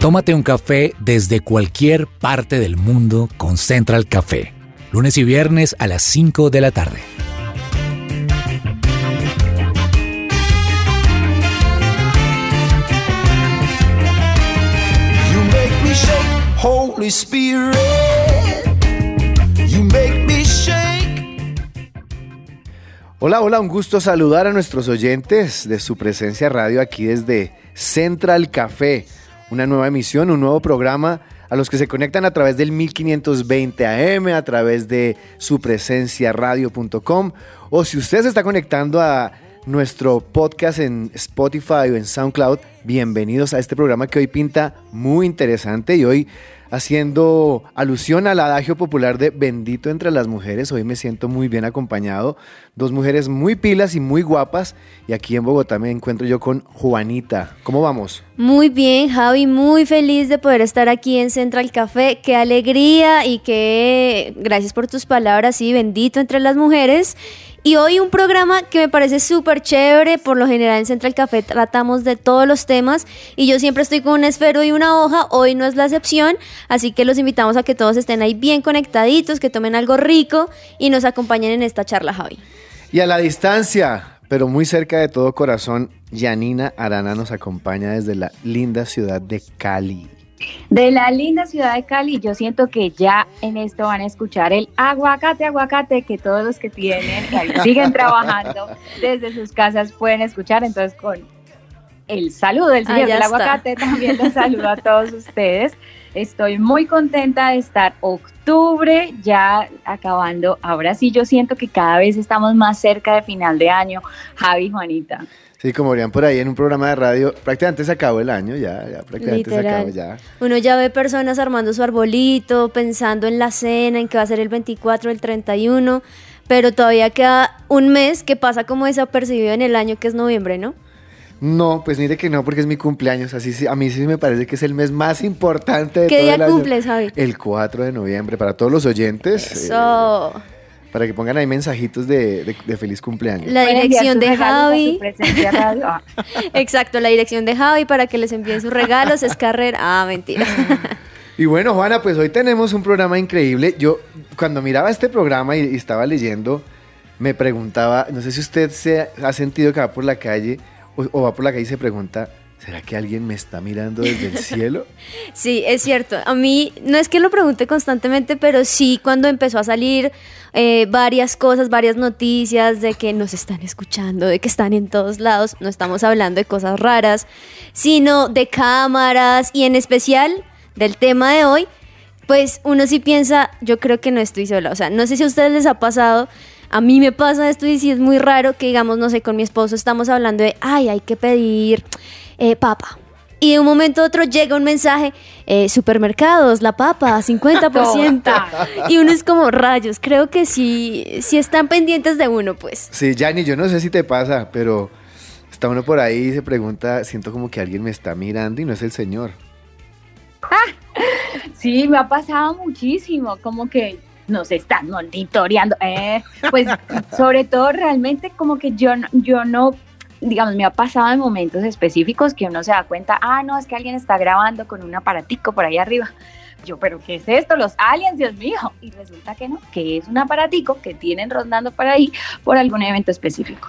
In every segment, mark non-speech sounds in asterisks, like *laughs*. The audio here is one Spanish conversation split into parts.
Tómate un café desde cualquier parte del mundo con Central Café. Lunes y viernes a las 5 de la tarde. You make me shake, Holy Spirit. You make me shake. Hola, hola, un gusto saludar a nuestros oyentes de su presencia radio aquí desde Central Café, una nueva emisión, un nuevo programa a los que se conectan a través del 1520 AM, a través de su presencia radio.com o si usted se está conectando a nuestro podcast en Spotify o en SoundCloud, bienvenidos a este programa que hoy pinta muy interesante y hoy haciendo alusión al adagio popular de bendito entre las mujeres. Hoy me siento muy bien acompañado. Dos mujeres muy pilas y muy guapas. Y aquí en Bogotá me encuentro yo con Juanita. ¿Cómo vamos? Muy bien, Javi, muy feliz de poder estar aquí en Central Café. Qué alegría y qué gracias por tus palabras y bendito entre las mujeres. Y hoy un programa que me parece súper chévere. Por lo general en Central Café tratamos de todos los temas y yo siempre estoy con un esfero y una hoja. Hoy no es la excepción, así que los invitamos a que todos estén ahí bien conectaditos, que tomen algo rico y nos acompañen en esta charla, Javi. Y a la distancia, pero muy cerca de todo corazón, Yanina Arana nos acompaña desde la linda ciudad de Cali. De la linda ciudad de Cali, yo siento que ya en esto van a escuchar el aguacate, aguacate, que todos los que tienen, que *laughs* siguen trabajando desde sus casas pueden escuchar. Entonces, con el saludo del Ah, señor ya del está. aguacate, también les saludo a todos ustedes. Estoy muy contenta de estar octubre ya acabando. Ahora sí, yo siento que cada vez estamos más cerca de final de año. Javi, Juanita. Sí, como verían por ahí en un programa de radio, prácticamente se acabó el año, ya, ya prácticamente se acabó ya. Uno ya ve personas armando su arbolito, pensando en la cena, en que va a ser el 24, el 31, pero todavía queda un mes que pasa como desapercibido en el año que es noviembre, ¿no? No, pues mire que no, porque es mi cumpleaños, así sí- a mí sí me parece que es el mes más importante de ¿Qué todo día el año. cumples, Javi? El 4 de noviembre, para todos los oyentes, eh, Eso. Para que pongan ahí mensajitos de, de- de feliz cumpleaños. La dirección de Javi. radio. Ah. *laughs* Exacto, la dirección de Javi para que les envíen sus regalos es carrera. Ah, mentira. Y bueno, Juana, pues hoy tenemos un programa increíble. Yo, cuando miraba este programa y, y estaba leyendo, me preguntaba, no sé si usted se ha sentido que va por la calle o, o va por la calle y se pregunta, ¿será que alguien me está mirando desde el *laughs* cielo? Sí, es cierto. A mí no es que lo pregunte constantemente, pero sí cuando empezó a salir eh, varias cosas, varias noticias de que nos están escuchando, de que están en todos lados. No estamos hablando de cosas raras, sino de cámaras y en especial del tema de hoy. Pues uno sí piensa, yo creo que no estoy sola. O sea, no sé si a ustedes les ha pasado. A mí me pasa esto y sí es muy raro que, digamos, no sé, con mi esposo estamos hablando de, ay, hay que pedir eh, papa. Y de un momento a otro llega un mensaje, eh, supermercados, la papa, *laughs* 50%. y uno es como, rayos, creo que sí, sí están pendientes de uno, pues. Sí, Yanni, yo no sé si te pasa, pero está uno por ahí y se pregunta, siento como que alguien me está mirando y no es el señor. *laughs* Sí, me ha pasado muchísimo, como que nos están monitoreando. Eh, pues *laughs* sobre todo realmente como que yo, no- yo no, digamos, me ha pasado en momentos específicos que uno se da cuenta, ah, no, es que alguien está grabando con un aparatico por ahí arriba. Yo, pero ¿qué es esto? Los aliens, Dios mío. Y resulta que no, que es un aparatico que tienen rondando por ahí por algún evento específico.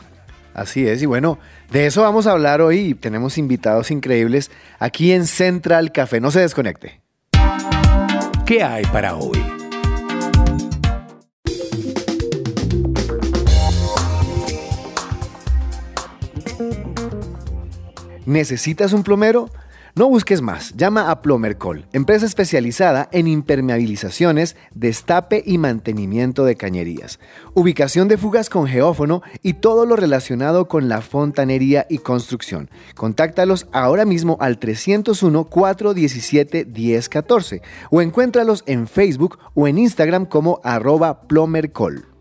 Así es, y bueno, de eso vamos a hablar hoy. Tenemos invitados increíbles aquí en Central Café. No se desconecte. ¿Qué hay para hoy? ¿Necesitas un plomero? No busques más, llama a Plomercol, empresa especializada en impermeabilizaciones, destape y mantenimiento de cañerías, ubicación de fugas con geófono y todo lo relacionado con la fontanería y construcción. Contáctalos ahora mismo al 301-417-1014 o encuéntralos en Facebook o en Instagram como arroba Plomercol.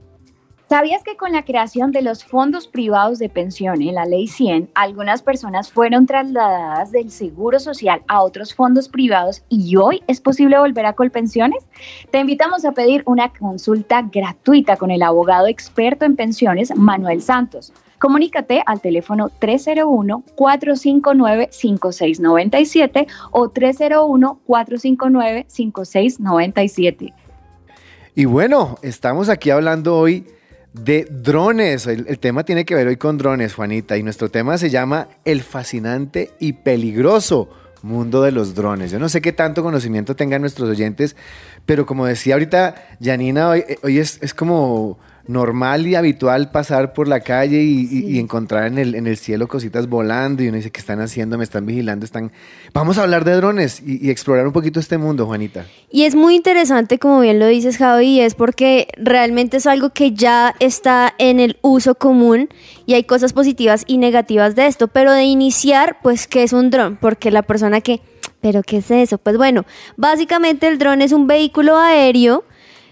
¿Sabías que con la creación de los fondos privados de pensión en la Ley 100, algunas personas fueron trasladadas del Seguro Social a otros fondos privados y hoy es posible volver a Colpensiones? Te invitamos a pedir una consulta gratuita con el abogado experto en pensiones, Manuel Santos. Comunícate al teléfono 301-459-5697 o 301-459-5697. Y bueno, estamos aquí hablando hoy de drones. El, tema tiene que ver hoy con drones, Juanita, y nuestro tema se llama El fascinante y peligroso mundo de los drones. Yo no sé qué tanto conocimiento tengan nuestros oyentes, pero como decía ahorita Janina, hoy, hoy es, es como normal y habitual pasar por la calle y, sí. y, y encontrar en el, en el, cielo cositas volando y uno dice, ¿qué están haciendo? Me están vigilando, están... Vamos a hablar de drones y, y, explorar un poquito este mundo, Juanita. Y es muy interesante, como bien lo dices, Javi, es porque realmente es algo que ya está en el uso común y hay cosas positivas y negativas de esto, pero de iniciar, pues, ¿qué es un dron? Porque la persona que... ¿Pero qué es eso? Pues bueno, básicamente el dron es un vehículo aéreo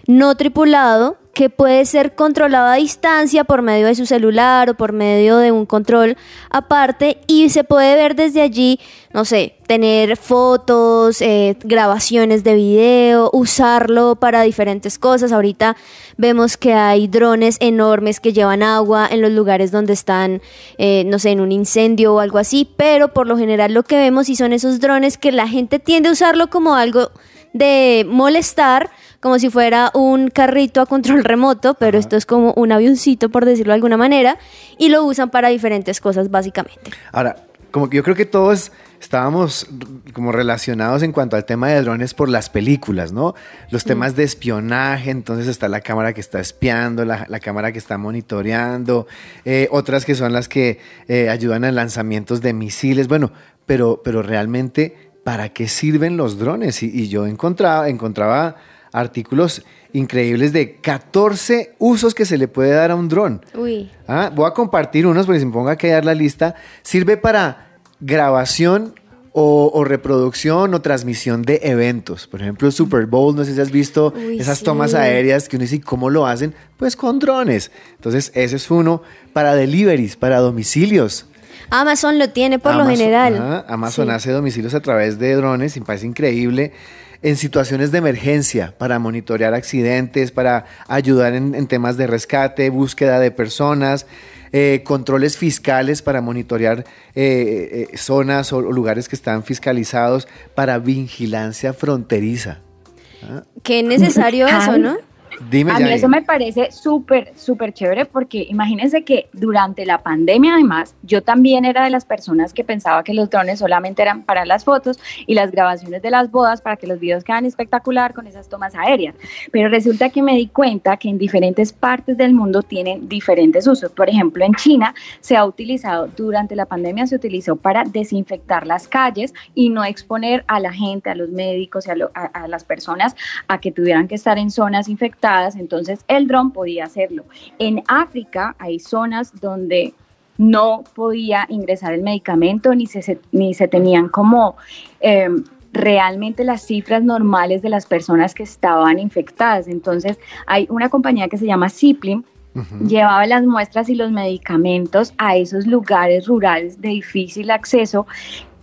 no tripulado que puede ser controlado a distancia por medio de su celular o por medio de un control aparte y se puede ver desde allí, no sé, tener fotos, eh, grabaciones de video, usarlo para diferentes cosas. Ahorita vemos que hay drones enormes que llevan agua en los lugares donde están, eh, no sé, en un incendio o algo así, pero por lo general lo que vemos y son esos drones que la gente tiende a usarlo como algo de molestar, como si fuera un carrito a control remoto, pero Ajá. esto es como un avioncito, por decirlo de alguna manera, y lo usan para diferentes cosas, básicamente. Ahora, como que yo creo que todos estábamos como relacionados en cuanto al tema de drones por las películas, ¿no? Los temas de espionaje, entonces está la cámara que está espiando, la, la cámara que está monitoreando, eh, otras que son las que eh, ayudan a lanzamientos de misiles, bueno, pero, pero realmente, ¿para qué sirven los drones? Y, y yo encontraba, encontraba artículos increíbles de 14 usos que se le puede dar a un dron. Uy. ¿Ah? Voy a compartir unos porque si me pongo a quedar la lista. Sirve para grabación o, o, reproducción o transmisión de eventos. Por ejemplo, Super Bowl, no sé si has visto Uy, esas sí. tomas aéreas que uno dice, ¿cómo lo hacen? Pues con drones. Entonces, ese es uno para deliveries, para domicilios. Amazon lo tiene por Amazon, lo general. Ah, Amazon sí. hace domicilios a través de drones y me parece increíble en situaciones de emergencia para monitorear accidentes, para ayudar en, en temas de rescate, búsqueda de personas, eh, controles fiscales para monitorear eh, eh, zonas o lugares que están fiscalizados, para vigilancia fronteriza. ¿Ah? Qué necesario eso, ¿no? Dime, a mí eso me parece súper, súper chévere porque imagínense que durante la pandemia además yo también era de las personas que pensaba que los drones solamente eran para las fotos y las grabaciones de las bodas para que los videos quedan espectacular con esas tomas aéreas. Pero resulta que me di cuenta que en diferentes partes del mundo tienen diferentes usos. Por ejemplo, en China se ha utilizado, durante la pandemia se utilizó para desinfectar las calles y no exponer a la gente, a los médicos y a, lo, a, a las personas a que tuvieran que estar en zonas infectadas entonces el dron podía hacerlo. En África hay zonas donde no podía ingresar el medicamento ni se, ni se tenían como eh, realmente las cifras normales de las personas que estaban infectadas. Entonces hay una compañía que se llama Ziplim, Uh -huh. llevaba las muestras y los medicamentos a esos lugares rurales de difícil acceso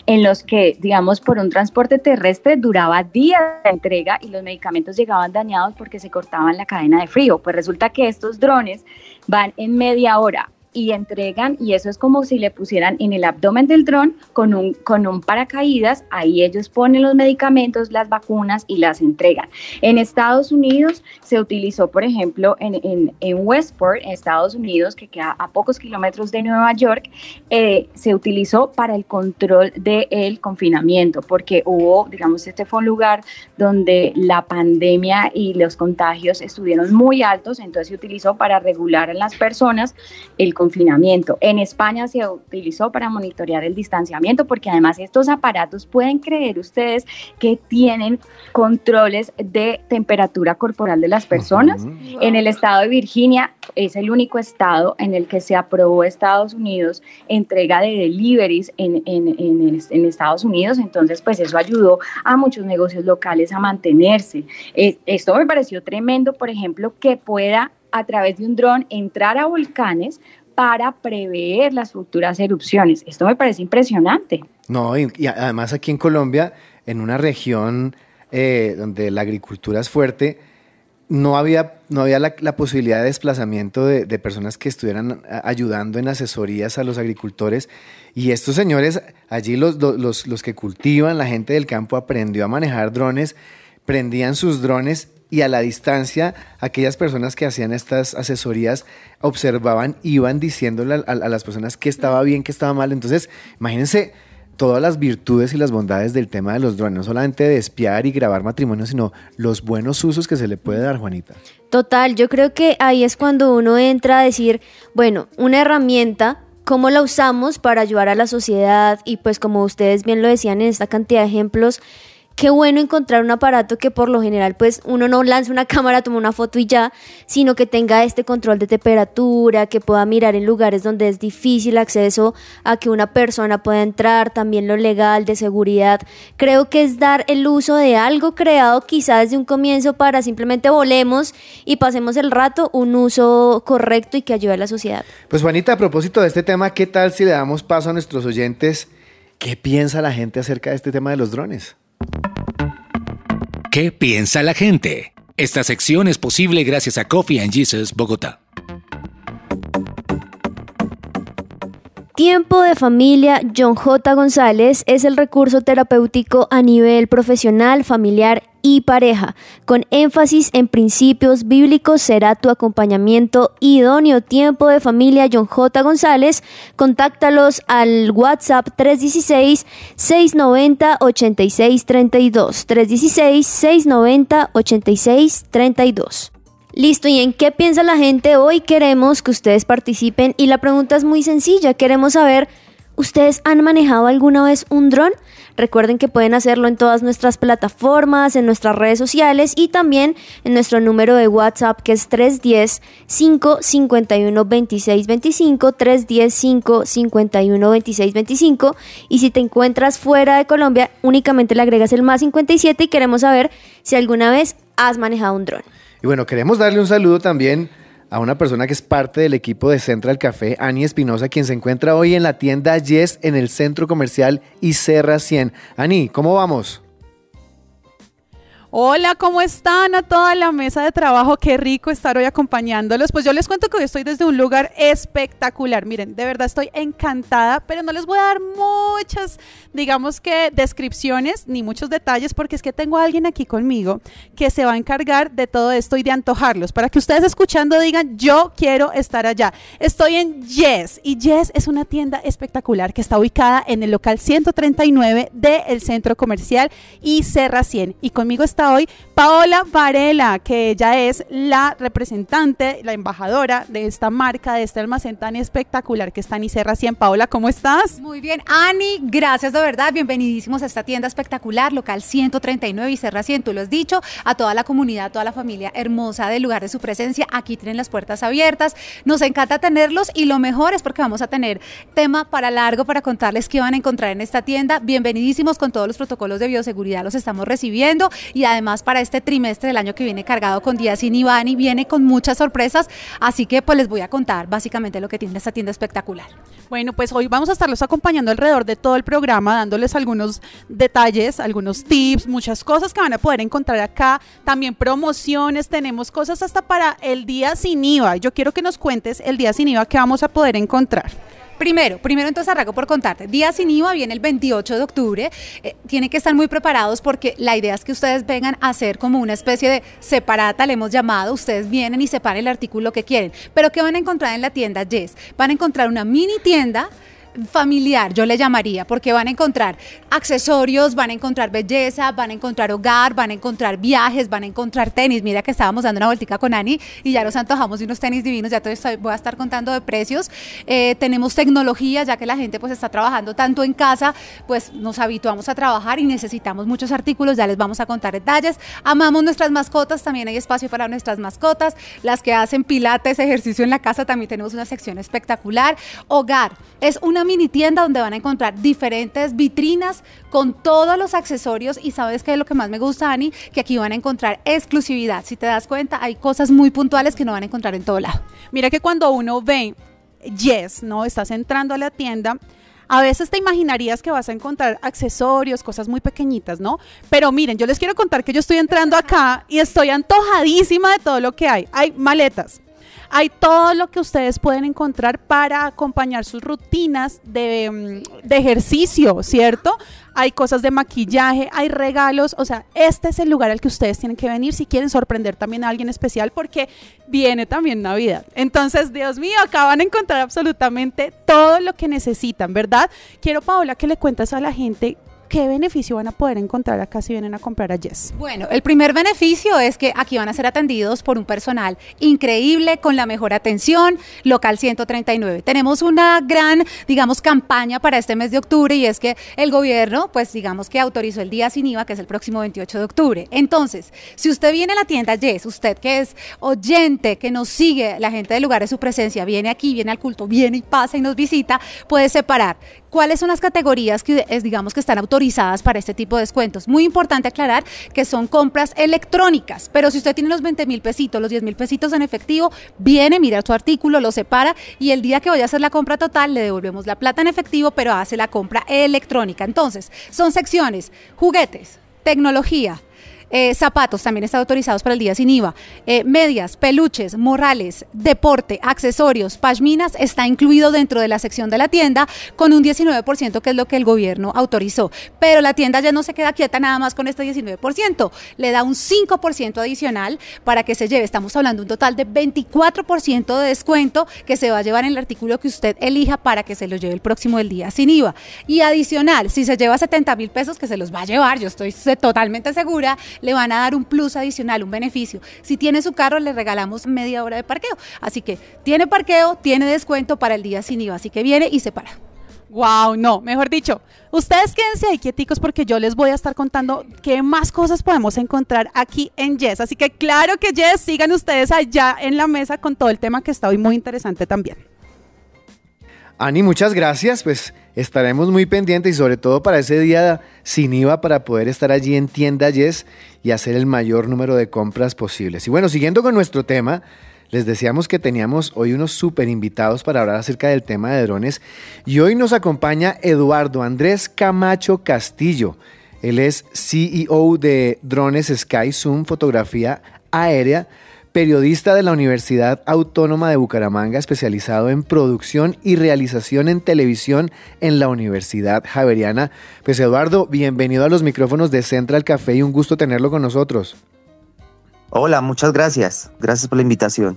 en los que, digamos, por un transporte terrestre duraba días de entrega y los medicamentos llegaban dañados porque se cortaban la cadena de frío. Pues resulta que estos drones van en media hora y entregan, y eso es como si le pusieran en el abdomen del dron con un, con un paracaídas, ahí ellos ponen los medicamentos, las vacunas y las entregan. En Estados Unidos se utilizó, por ejemplo, en, en, en Westport, en Estados Unidos, que queda a pocos kilómetros de Nueva York, eh, se utilizó para el control del de confinamiento, porque hubo, digamos, este fue un lugar donde la pandemia y los contagios estuvieron muy altos, entonces se utilizó para regular a las personas el confinamiento. En España se utilizó para monitorear el distanciamiento porque además estos aparatos pueden creer ustedes que tienen controles de temperatura corporal de las personas. Uh -huh. En el estado de Virginia es el único estado en el que se aprobó Estados Unidos entrega de deliveries en, en, en, en Estados Unidos, entonces pues eso ayudó a muchos negocios locales a mantenerse. Eh, esto me pareció tremendo, por ejemplo, que pueda a través de un dron entrar a volcanes para prever las futuras erupciones. Esto me parece impresionante. No, y, además aquí en Colombia, en una región eh, donde la agricultura es fuerte, no había, no había la, posibilidad de desplazamiento de, de personas que estuvieran ayudando en asesorías a los agricultores. Y estos señores, allí los- los, los que cultivan, la gente del campo aprendió a manejar drones, prendían sus drones y a la distancia aquellas personas que hacían estas asesorías observaban, iban diciéndole a, las personas qué estaba bien, qué estaba mal. Entonces, imagínense todas las virtudes y las bondades del tema de los drones, no solamente de espiar y grabar matrimonios, sino los buenos usos que se le puede dar, Juanita. Total, yo creo que ahí es cuando uno entra a decir, bueno, una herramienta, ¿cómo la usamos para ayudar a la sociedad? Y pues como ustedes bien lo decían en esta cantidad de ejemplos, qué bueno encontrar un aparato que por lo general pues uno no lanza una *laughs* cámara, toma una foto y ya, sino que tenga este control de temperatura, que pueda mirar en lugares donde es difícil acceso a que una persona pueda entrar, también lo legal, de seguridad. Creo que es dar el uso de algo creado quizá desde un comienzo para simplemente volemos y pasemos el rato, un uso correcto y que ayude a la sociedad. Pues Juanita, a propósito de este tema, ¿qué tal si le damos paso a nuestros oyentes? ¿Qué piensa la gente acerca de este tema de los drones? ¿Qué piensa la gente? Esta sección es posible gracias a Coffee and Jesus Bogotá. Tiempo de familia John J. González es el recurso terapéutico a nivel profesional, familiar y pareja. Con énfasis en principios bíblicos será tu acompañamiento idóneo. Tiempo de familia John J. González. Contáctalos al WhatsApp 316-690-8632. 316-690-8632. Listo, ¿y en qué piensa la gente hoy? Queremos que ustedes participen y la pregunta es muy sencilla, queremos saber, ¿ustedes han manejado alguna vez un dron? Recuerden que pueden hacerlo en todas nuestras plataformas, en nuestras redes sociales y también en nuestro número de WhatsApp que es 310-551-2625, 310-551-2625 y si te encuentras fuera de Colombia únicamente le agregas el más 57 y queremos saber si alguna vez has manejado un dron. Y bueno, queremos darle un saludo también a una persona que es parte del equipo de Central Café, Ani Espinosa, quien se encuentra hoy en la tienda Yes en el centro comercial Iserra 100. Ani, ¿cómo vamos? Hola, ¿cómo están a toda la mesa de trabajo? Qué rico estar hoy acompañándolos. Pues yo les cuento que hoy estoy desde un lugar espectacular. Miren, de verdad estoy encantada, pero no les voy a dar muchas, digamos que descripciones ni muchos detalles porque es que tengo a alguien aquí conmigo que se va a encargar de todo esto y de antojarlos para que ustedes escuchando digan, yo quiero estar allá. Estoy en Yes y Yes es una tienda espectacular que está ubicada en el local 139 del centro comercial y Serra 100 y conmigo está hoy Paola Varela, que ella es la representante, la embajadora de esta marca, de este almacén tan espectacular que está en Iserra 100. Paola, ¿cómo estás? Muy bien, Ani, gracias de verdad, bienvenidísimos a esta tienda espectacular, local 139 y Serra 100, tú lo has dicho, a toda la comunidad, a toda la familia hermosa del lugar de su presencia, aquí tienen las puertas abiertas, nos encanta tenerlos y lo mejor es porque vamos a tener tema para largo para contarles qué van a encontrar en esta tienda, bienvenidísimos con todos los protocolos de bioseguridad, los estamos recibiendo y además para este trimestre del año que viene cargado con días sin Ivani, viene con muchas sorpresas, así que pues les voy a contar básicamente lo que tiene esta tienda espectacular. Bueno, pues hoy vamos a estarlos acompañando alrededor de todo el programa, dándoles algunos detalles, algunos tips, muchas cosas que van a poder encontrar acá. También promociones, tenemos cosas hasta para el día sin IVA. Yo quiero que nos cuentes el día sin IVA que vamos a poder encontrar. Primero, primero entonces arranco por contarte. Día sin IVA viene el 28 de octubre. Eh, tienen que estar muy preparados porque la idea es que ustedes vengan a hacer como una especie de separata, le hemos llamado. Ustedes vienen y separan el artículo que quieren. Pero ¿qué van a encontrar en la tienda Yes? Van a encontrar una mini tienda familiar, yo le llamaría, porque van a encontrar accesorios, van a encontrar belleza, van a encontrar hogar, van a encontrar viajes, van a encontrar tenis. Mira que estábamos dando una vueltica con Ani y ya nos antojamos de unos tenis divinos, ya te voy a estar contando de precios. Eh, tenemos tecnología, ya que la gente pues está trabajando tanto en casa, pues nos habituamos a trabajar y necesitamos muchos artículos, ya les vamos a contar detalles. Amamos nuestras mascotas, también hay espacio para nuestras mascotas. Las que hacen pilates, ejercicio en la casa, también tenemos una sección espectacular. Hogar, es una mini tienda donde van a encontrar diferentes vitrinas con todos los accesorios y sabes que es lo que más me gusta, Ani, que aquí van a encontrar exclusividad. Si te das cuenta, hay cosas muy puntuales que no van a encontrar en todo lado. Mira que cuando uno ve Yes, ¿no? Estás entrando a la tienda. A veces te imaginarías que vas a encontrar accesorios, cosas muy pequeñitas, ¿no? Pero miren, yo les quiero contar que yo estoy entrando acá y estoy antojadísima de todo lo que hay. Hay maletas, hay todo lo que ustedes pueden encontrar para acompañar sus rutinas de, mm, de, ejercicio, ¿cierto? Hay cosas de maquillaje, hay regalos, o sea, este es el lugar al que ustedes tienen que venir si quieren sorprender también a alguien especial porque viene también Navidad. Entonces, Dios mío, acá van a encontrar absolutamente todo lo que necesitan, ¿verdad? Quiero, Paola, que le cuentas a la gente ¿qué beneficio van a poder encontrar acá si vienen a comprar a Yes? Bueno, el primer beneficio es que aquí van a ser atendidos por un personal increíble, con la mejor atención, local 139. Tenemos una gran, digamos, campaña para este mes de octubre y es que el gobierno, pues digamos que autorizó el día sin IVA, que es el próximo 28 de octubre. Entonces, si usted viene a la tienda Yes, usted que es oyente, que nos sigue, la gente del lugar de su presencia, viene aquí, viene al culto, viene y pasa y nos visita, puede separar cuáles son las categorías que es, digamos que están autorizadas para este tipo de descuentos. Muy importante aclarar que son compras electrónicas, pero si usted tiene los 20 mil pesitos, los 10 mil pesitos en efectivo, viene, mira su artículo, lo separa y el día que vaya a hacer la compra total le devolvemos la plata en efectivo, pero hace la compra electrónica. Entonces, son secciones, juguetes, tecnología, eh, zapatos también están autorizados para el día sin IVA. Eh, medias, peluches, morrales, deporte, accesorios, pashminas está incluido dentro de la sección de la tienda con un 19% que es lo que el gobierno autorizó. Pero la tienda ya no se queda quieta nada más con este 19%. Le da un 5% adicional para que se lleve. Estamos hablando de un total de 24% de descuento que se va a llevar en el artículo que usted elija para que se lo lleve el próximo del día sin IVA. Y adicional, si se lleva 70 mil pesos, que se los va a llevar, yo estoy totalmente segura, le van a dar un plus adicional, un beneficio. Si tiene su carro, le regalamos media hora de parqueo. Así que tiene parqueo, tiene descuento para el día sin IVA, así que viene y se para. Wow, no, mejor dicho, ustedes quédense ahí quieticos porque yo les voy a estar contando qué más cosas podemos encontrar aquí en Yes. Así que claro que Yes, sigan ustedes allá en la mesa con todo el tema que está hoy muy interesante también. Ani, muchas gracias. Pues estaremos muy pendientes y sobre todo para ese día sin IVA para poder estar allí en tienda Yes y hacer el mayor número de compras posibles. Y bueno, siguiendo con nuestro tema, les decíamos que teníamos hoy unos super invitados para hablar acerca del tema de drones y hoy nos acompaña Eduardo Andrés Camacho Castillo. Él es CEO de Drones Sky Zoom Fotografía Aérea periodista de la Universidad Autónoma de Bucaramanga, especializado en producción y realización en televisión en la Universidad Javeriana. Pues Eduardo, bienvenido a los micrófonos de Central Café y un gusto tenerlo con nosotros. Hola, muchas gracias. Gracias por la invitación.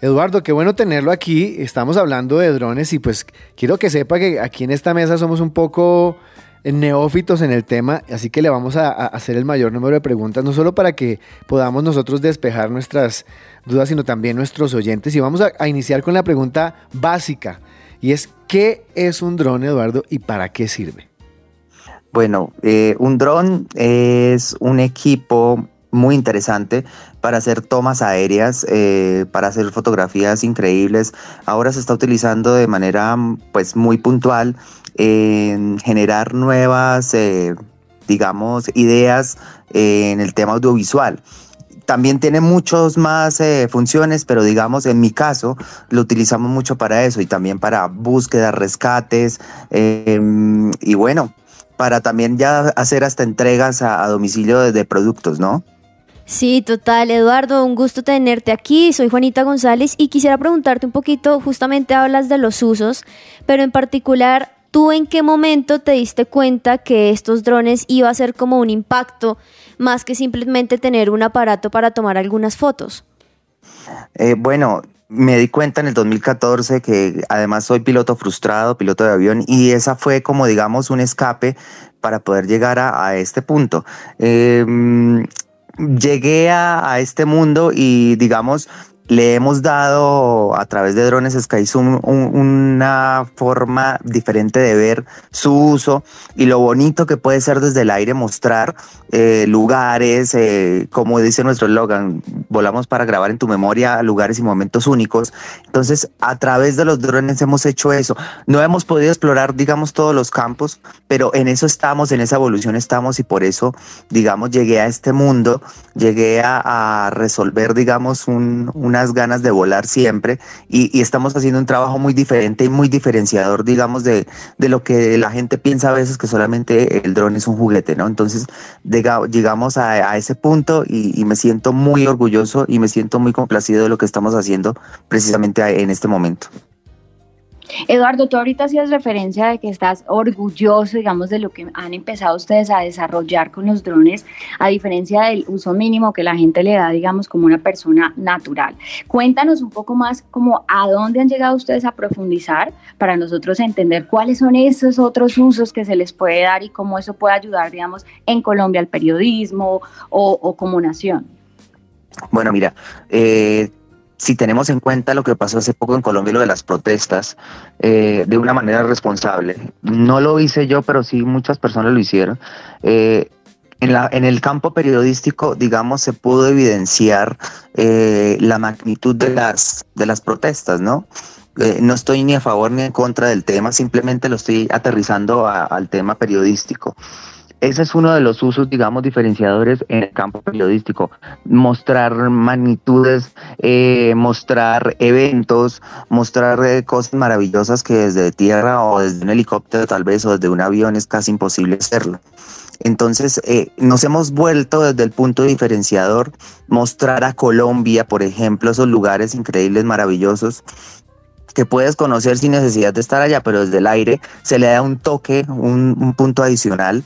Eduardo, qué bueno tenerlo aquí. Estamos hablando de drones y pues quiero que sepa que aquí en esta mesa somos un poco neófitos en el tema, así que le vamos a, hacer el mayor número de preguntas, no solo para que podamos nosotros despejar nuestras dudas, sino también nuestros oyentes. Y vamos a, iniciar con la pregunta básica, y es, ¿qué es un dron, Eduardo, y para qué sirve? Bueno, eh, un dron es un equipo muy interesante para hacer tomas aéreas, eh, para hacer fotografías increíbles. Ahora se está utilizando de manera pues muy puntual en generar nuevas, eh, digamos, ideas en el tema audiovisual. También tiene muchas más eh, funciones, pero digamos, en mi caso, lo utilizamos mucho para eso y también para búsqueda, rescates em, y bueno, para también ya hacer hasta entregas a, domicilio de productos, ¿no? Sí, total, Eduardo, un gusto tenerte aquí. Soy Juanita González y quisiera preguntarte un poquito, justamente hablas de los usos, pero en particular, ¿tú en qué momento te diste cuenta que estos drones iba a ser como un impacto más que simplemente tener un aparato para tomar algunas fotos? Eh, bueno, me di cuenta en el 2014 que además soy piloto frustrado, piloto de avión, y esa fue como digamos un escape para poder llegar a, este punto. Em, llegué a, este mundo y digamos, le hemos dado a través de drones SkyZoom una forma diferente de ver su uso y lo bonito que puede ser desde el aire mostrar eh, lugares, eh, como dice nuestro eslogan, volamos para grabar en tu memoria lugares y momentos únicos. Entonces, a través de los drones hemos hecho eso. No hemos podido explorar, digamos, todos los campos, pero en eso estamos, en esa evolución estamos y por eso, digamos, llegué a este mundo, llegué a, resolver, digamos, una unas ganas de volar siempre y, estamos haciendo un trabajo muy diferente y muy diferenciador, digamos, de, de, lo que la gente piensa a veces que solamente el dron es un juguete, ¿no? Entonces llegamos a, ese punto y, y me siento muy orgulloso y me siento muy complacido de lo que estamos haciendo precisamente en este momento. Eduardo, tú ahorita hacías referencia de que estás orgulloso, digamos, de lo que han empezado ustedes a desarrollar con los drones, a diferencia del uso mínimo que la gente le da, digamos, como una persona natural. Cuéntanos un poco más como a dónde han llegado ustedes a profundizar para nosotros entender cuáles son esos otros usos que se les puede dar y cómo eso puede ayudar, digamos, en Colombia al periodismo o, como nación. Bueno, mira, eh, si tenemos en cuenta lo que pasó hace poco en Colombia, lo de las protestas, eh, de una manera responsable. No lo hice yo, pero sí muchas personas lo hicieron. Eh, en, el campo periodístico, digamos, se pudo evidenciar eh, la magnitud de las, de las protestas, ¿no? no estoy ni a favor ni en contra del tema, simplemente lo estoy aterrizando al tema periodístico ese es uno de los usos, digamos, diferenciadores en el campo periodístico. Mostrar magnitudes, eh, mostrar eventos, mostrar eh, cosas maravillosas que desde tierra o desde un helicóptero tal vez o desde un avión es casi imposible hacerlo. Entonces, eh, nos hemos vuelto desde el punto diferenciador, mostrar a Colombia, por ejemplo, esos lugares increíbles, maravillosos, que puedes conocer sin necesidad de estar allá, pero desde el aire se le da un toque, un, un punto adicional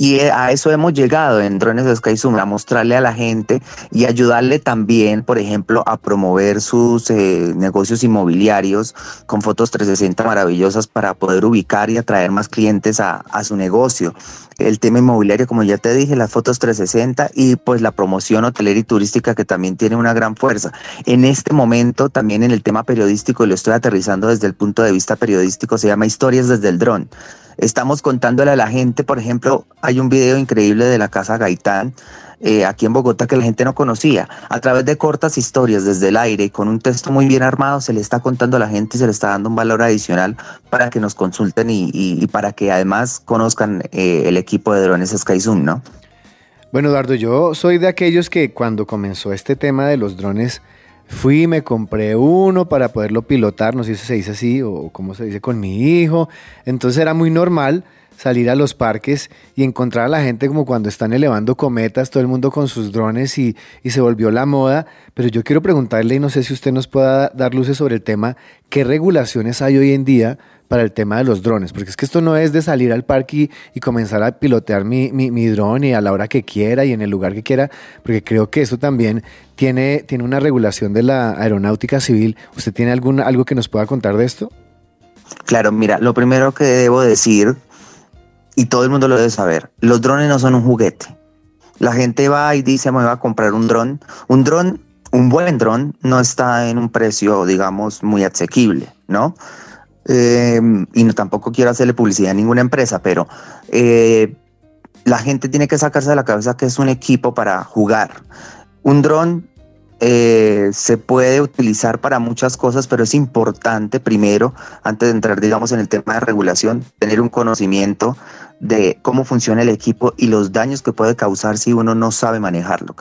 y eh, a eso hemos llegado en Drones de SkyZoom, a mostrarle a la gente y ayudarle también, por ejemplo, a promover sus eh, negocios inmobiliarios con fotos 360 maravillosas para poder ubicar y atraer más clientes a su negocio. El tema inmobiliario, como ya te dije, las fotos 360 y pues la promoción hotelera y turística que también tiene una gran fuerza. En este momento, también en el tema periodístico, y lo estoy aterrizando desde el punto de vista periodístico, se llama Historias desde el dron Estamos contándole a la gente, por ejemplo, hay un video increíble de la Casa Gaitán, eh, aquí en Bogotá que la gente no conocía. A través de cortas historias desde el aire y con un texto muy bien armado se le está contando a la gente y se le está dando un valor adicional para que nos consulten y, para que además conozcan eh, el equipo de drones SkyZoom, ¿no? Bueno, Eduardo, yo soy de aquellos que cuando comenzó este tema de los drones, Fui, me compré uno para poderlo pilotar, no sé si se dice así o cómo se dice con mi hijo. Entonces era muy normal salir a los parques y encontrar a la gente como cuando están elevando cometas, todo el mundo con sus drones y, y, se volvió la moda. Pero yo quiero preguntarle, y no sé si usted nos pueda dar luces sobre el tema, ¿qué regulaciones hay hoy en día para el tema de los drones, porque es que esto no es de salir al parque y, comenzar a pilotear mi, mi, dron y a la hora que quiera y en el lugar que quiera, porque creo que eso también tiene, tiene una regulación de la aeronáutica civil. ¿Usted tiene algún, algo que nos pueda contar de esto? Claro, mira, lo primero que debo decir, y todo el mundo lo debe saber, los drones no son un juguete. La gente va y dice, me voy a comprar un dron. Un dron, un buen dron, no está en un precio, digamos, muy asequible, ¿no? Eh, y no, tampoco quiero hacerle publicidad a ninguna empresa, pero eh, la gente tiene que sacarse de la cabeza que es un equipo para jugar. Un dron eh, se puede utilizar para muchas cosas, pero es importante primero, antes de entrar, digamos, en el tema de regulación, tener un conocimiento de cómo funciona el equipo y los daños que puede causar si uno no sabe manejarlo,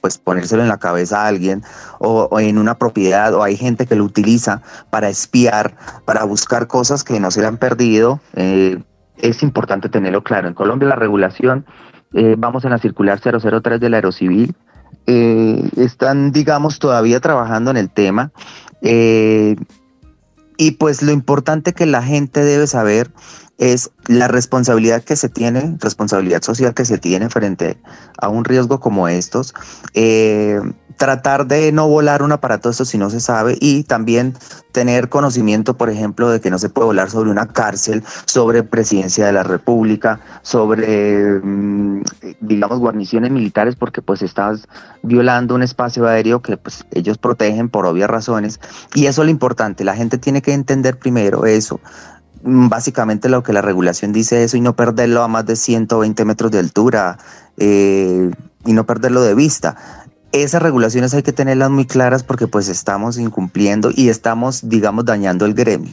pues ponérselo en la cabeza a alguien o, en una propiedad o hay gente que lo utiliza para espiar, para buscar cosas que no se le han perdido. Eh, es importante tenerlo claro. En Colombia la regulación, eh, vamos en la circular 003 del Aerocivil, eh, están, digamos, todavía trabajando en el tema. y pues lo importante que la gente debe saber es la responsabilidad que se tiene, responsabilidad social que se tiene frente a un riesgo como estos, eh, tratar de no volar un aparato esto si no se sabe y también tener conocimiento, por ejemplo, de que no se puede volar sobre una cárcel, sobre presidencia de la República, sobre, mm, digamos, guarniciones militares, porque pues estás violando un espacio aéreo que pues ellos protegen por obvias razones. Y eso es lo importante, la gente tiene que entender primero eso, básicamente lo que la regulación dice eso y no perderlo a más de 120 metros de altura eh, y no perderlo de vista. Esas regulaciones hay que tenerlas muy claras porque pues estamos incumpliendo y estamos, digamos, dañando el gremio.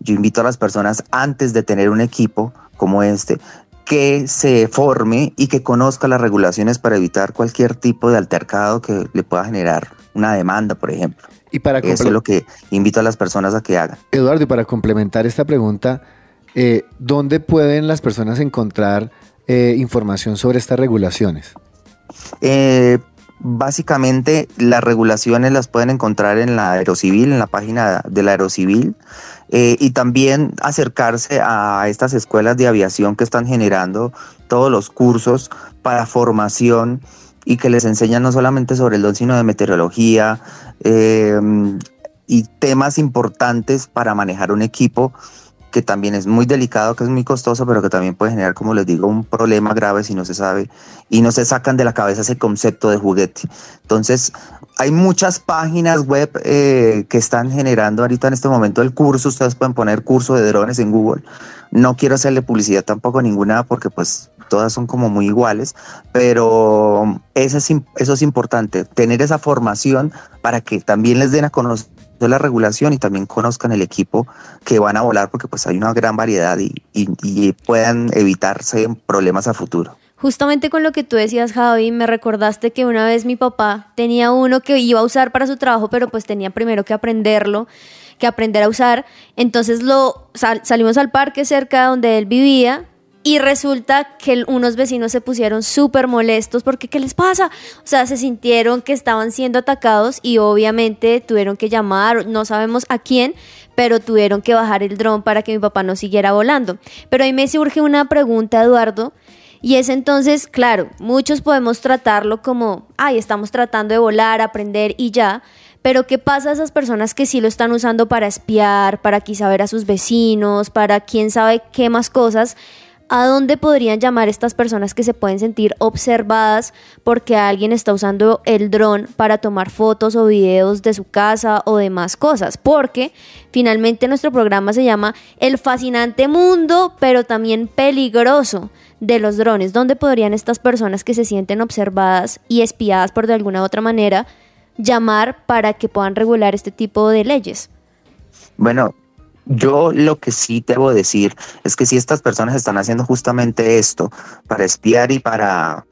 Yo invito a las personas antes de tener un equipo como este que se forme y que conozca las regulaciones para evitar cualquier tipo de altercado que le pueda generar una demanda, por ejemplo. Y para Eso es lo que invito a las personas a que hagan. Eduardo, y para complementar esta pregunta, eh, ¿dónde pueden las personas encontrar eh, información sobre estas regulaciones? Eh, básicamente las regulaciones las pueden encontrar en la Aerocivil, en la página de la Aerocivil, eh, y también acercarse a estas escuelas de aviación que están generando todos los cursos para formación y que les enseñan no solamente sobre el don, sino de meteorología eh, y temas importantes para manejar un equipo que también es muy delicado, que es muy costoso, pero que también puede generar, como les digo, un problema grave si no se sabe y no se sacan de la cabeza ese concepto de juguete. Entonces, hay muchas páginas web eh, que están generando ahorita en este momento el curso. Ustedes pueden poner curso de drones en Google. No quiero hacerle publicidad tampoco a ninguna porque pues todas son como muy iguales, pero eso es, eso es importante, tener esa formación para que también les den a conocer la regulación y también conozcan el equipo que van a volar porque pues hay una gran variedad y, y, puedan evitarse problemas a futuro. Justamente con lo que tú decías, Javi, me recordaste que una vez mi papá tenía uno que iba a usar para su trabajo, pero pues tenía primero que aprenderlo, que aprender a usar. Entonces lo sal, salimos al parque cerca donde él vivía y resulta que unos vecinos se pusieron súper molestos porque ¿qué les pasa? O sea, se sintieron que estaban siendo atacados y obviamente tuvieron que llamar, no sabemos a quién, pero tuvieron que bajar el dron para que mi papá no siguiera volando. Pero ahí me surge una pregunta, Eduardo, y es entonces, claro, muchos podemos tratarlo como, ay, estamos tratando de volar, aprender y ya, pero ¿qué pasa a esas personas que sí lo están usando para espiar, para quizá ver a sus vecinos, para quién sabe qué más cosas? ¿A dónde podrían llamar estas personas que se pueden sentir observadas porque alguien está usando el dron para tomar fotos o videos de su casa o demás cosas? Porque finalmente nuestro programa se llama El fascinante mundo, pero también peligroso de los drones. ¿Dónde podrían estas personas que se sienten observadas y espiadas por de alguna u otra manera llamar para que puedan regular este tipo de leyes? Bueno, yo lo que sí debo decir es que si estas personas están haciendo justamente esto para espiar y para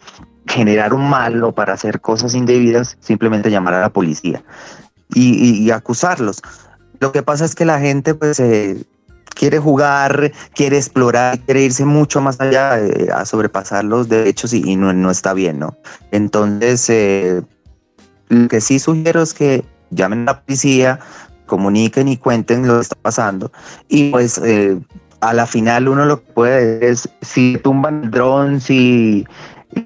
generar un mal o para hacer cosas indebidas, simplemente llamar a la policía y, acusarlos. Lo que pasa es que la gente pues eh, quiere jugar, quiere explorar, quiere irse mucho más allá eh, a sobrepasar los derechos y, y no, no, está bien, ¿no? Entonces, eh, lo que sí sugiero es que llamen a la policía, comuniquen y cuenten lo que está pasando. Y pues eh, a la final uno lo que puede es si tumban el dron, si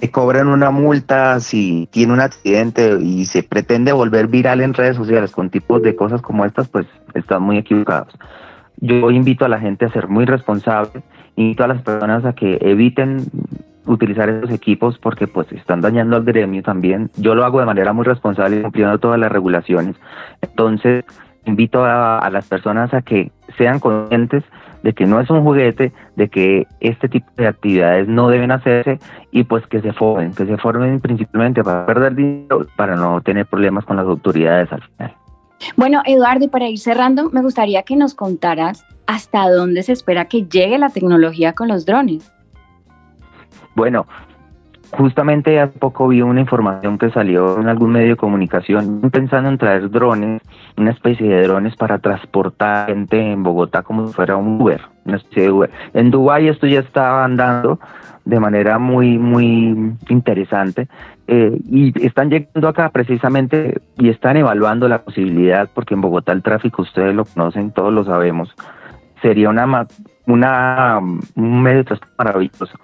le cobran una multa, si tiene un accidente y se pretende volver viral en redes sociales con tipos de cosas como estas, pues están muy equivocados. Yo invito a la gente a ser muy responsable, invito a las personas a que eviten utilizar esos equipos porque pues están dañando al gremio también. Yo lo hago de manera muy responsable, cumpliendo todas las regulaciones. Entonces, invito a, a, las personas a que sean conscientes de que no es un juguete, de que este tipo de actividades no deben hacerse y pues que se formen, que se formen principalmente para perder dinero, para no tener problemas con las autoridades al final. Bueno, Eduardo, y para ir cerrando, me gustaría que nos contaras hasta dónde se espera que llegue la tecnología con los drones. Bueno, justamente hace poco vi una información que salió en algún medio de comunicación pensando en traer drones, una especie de drones para transportar gente en Bogotá como si fuera un Uber, una especie de Uber. En Dubái esto ya está andando de manera muy, muy interesante eh, y están llegando acá precisamente y están evaluando la posibilidad, porque en Bogotá el tráfico, ustedes lo conocen, todos lo sabemos, sería una, una un medio de transporte maravilloso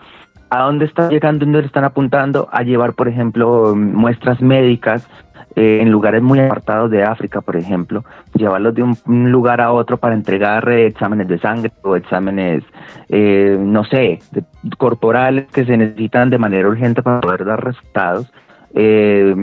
a dónde están llegando, dónde están apuntando a llevar, por ejemplo, muestras médicas eh, en lugares muy apartados de África, por ejemplo, llevarlos de un, lugar a otro para entregar eh, exámenes de sangre o exámenes, eh, no sé, corporales que se necesitan de manera urgente para poder dar resultados. Eh,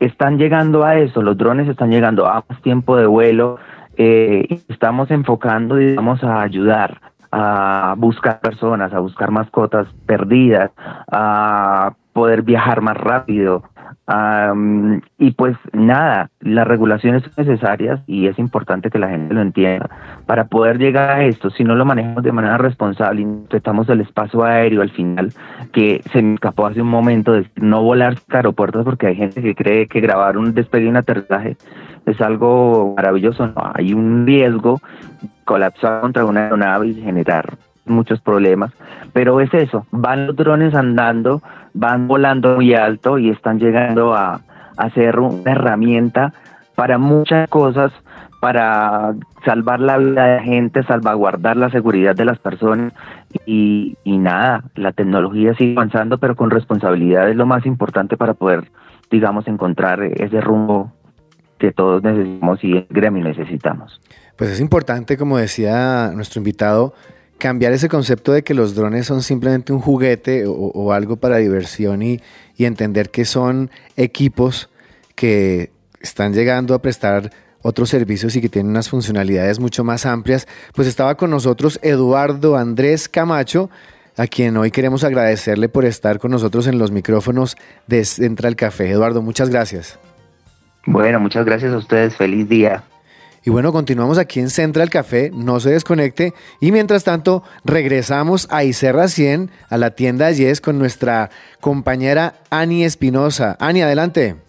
están llegando a eso, los drones están llegando a más tiempo de vuelo estamos enfocando, digamos, a ayudar a buscar personas, a buscar mascotas perdidas, a poder viajar más rápido, Am, y pues nada, las regulaciones son necesarias y es importante que la gente lo entienda para poder llegar a esto. Si no lo manejamos de manera responsable y respetamos el espacio aéreo al final, que se me escapó hace un momento de no volar aeropuertos porque hay gente que cree que grabar un despegue y un aterrizaje es algo maravilloso. No, hay un riesgo colapsar contra una aeronave y generar muchos problemas, pero es eso, van los drones andando, van volando muy alto y están llegando a, a ser una herramienta para muchas cosas, para salvar la vida de la gente, salvaguardar la seguridad de las personas y, y nada, la tecnología sigue avanzando, pero con responsabilidad es lo más importante para poder, digamos, encontrar ese rumbo que todos necesitamos y el gremio necesitamos. Pues es importante, como decía nuestro invitado, cambiar ese concepto de que los drones son simplemente un juguete o, algo para diversión y, y entender que son equipos que están llegando a prestar otros servicios y que tienen unas funcionalidades mucho más amplias. Pues estaba con nosotros Eduardo Andrés Camacho, a quien hoy queremos agradecerle por estar con nosotros en los micrófonos de Central Café. Eduardo, muchas gracias. Bueno, muchas gracias a ustedes, feliz día. Y bueno, continuamos aquí en Central Café, no se desconecte. Y mientras tanto, regresamos a Icerra 100, a la tienda Yes, con nuestra compañera Ani Espinosa. Ani, adelante.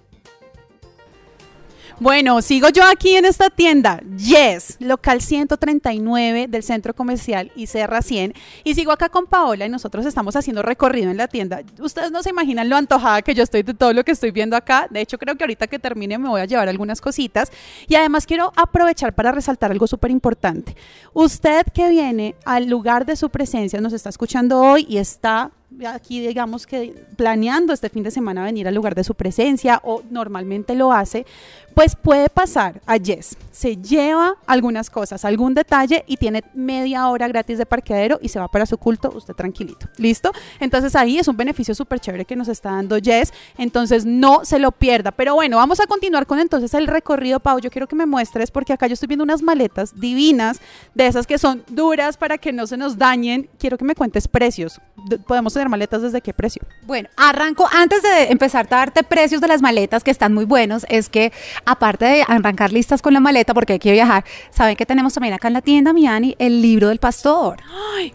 Bueno, sigo yo aquí en esta tienda, Yes, local 139 del centro comercial y Serra 100. Y sigo acá con Paola y nosotros estamos haciendo recorrido en la tienda. Ustedes no se imaginan lo antojada que yo estoy de todo lo que estoy viendo acá. De hecho, creo que ahorita que termine me voy a llevar algunas cositas. Y además quiero aprovechar para resaltar algo súper importante. Usted que viene al lugar de su presencia, nos está escuchando hoy y está aquí digamos que planeando este fin de semana venir al lugar de su presencia o normalmente lo hace, pues puede pasar a Yes. Se lleva algunas cosas, algún detalle y tiene media hora gratis de parqueadero y se va para su culto usted tranquilito. ¿Listo? Entonces ahí es un beneficio súper chévere que nos está dando Yes. Entonces no se lo pierda. Pero bueno, vamos a continuar con entonces el recorrido, Pau. Yo quiero que me muestres porque acá yo estoy viendo unas maletas divinas de esas que son duras para que no se nos dañen. Quiero que me cuentes precios. Podemos tener maletas desde qué precio. Bueno, arranco, antes de empezar a darte precios de las maletas que están muy buenos, es que aparte de arrancar listas con la maleta, porque hay que viajar, saben que tenemos también acá en la tienda, Miani, el libro del pastor.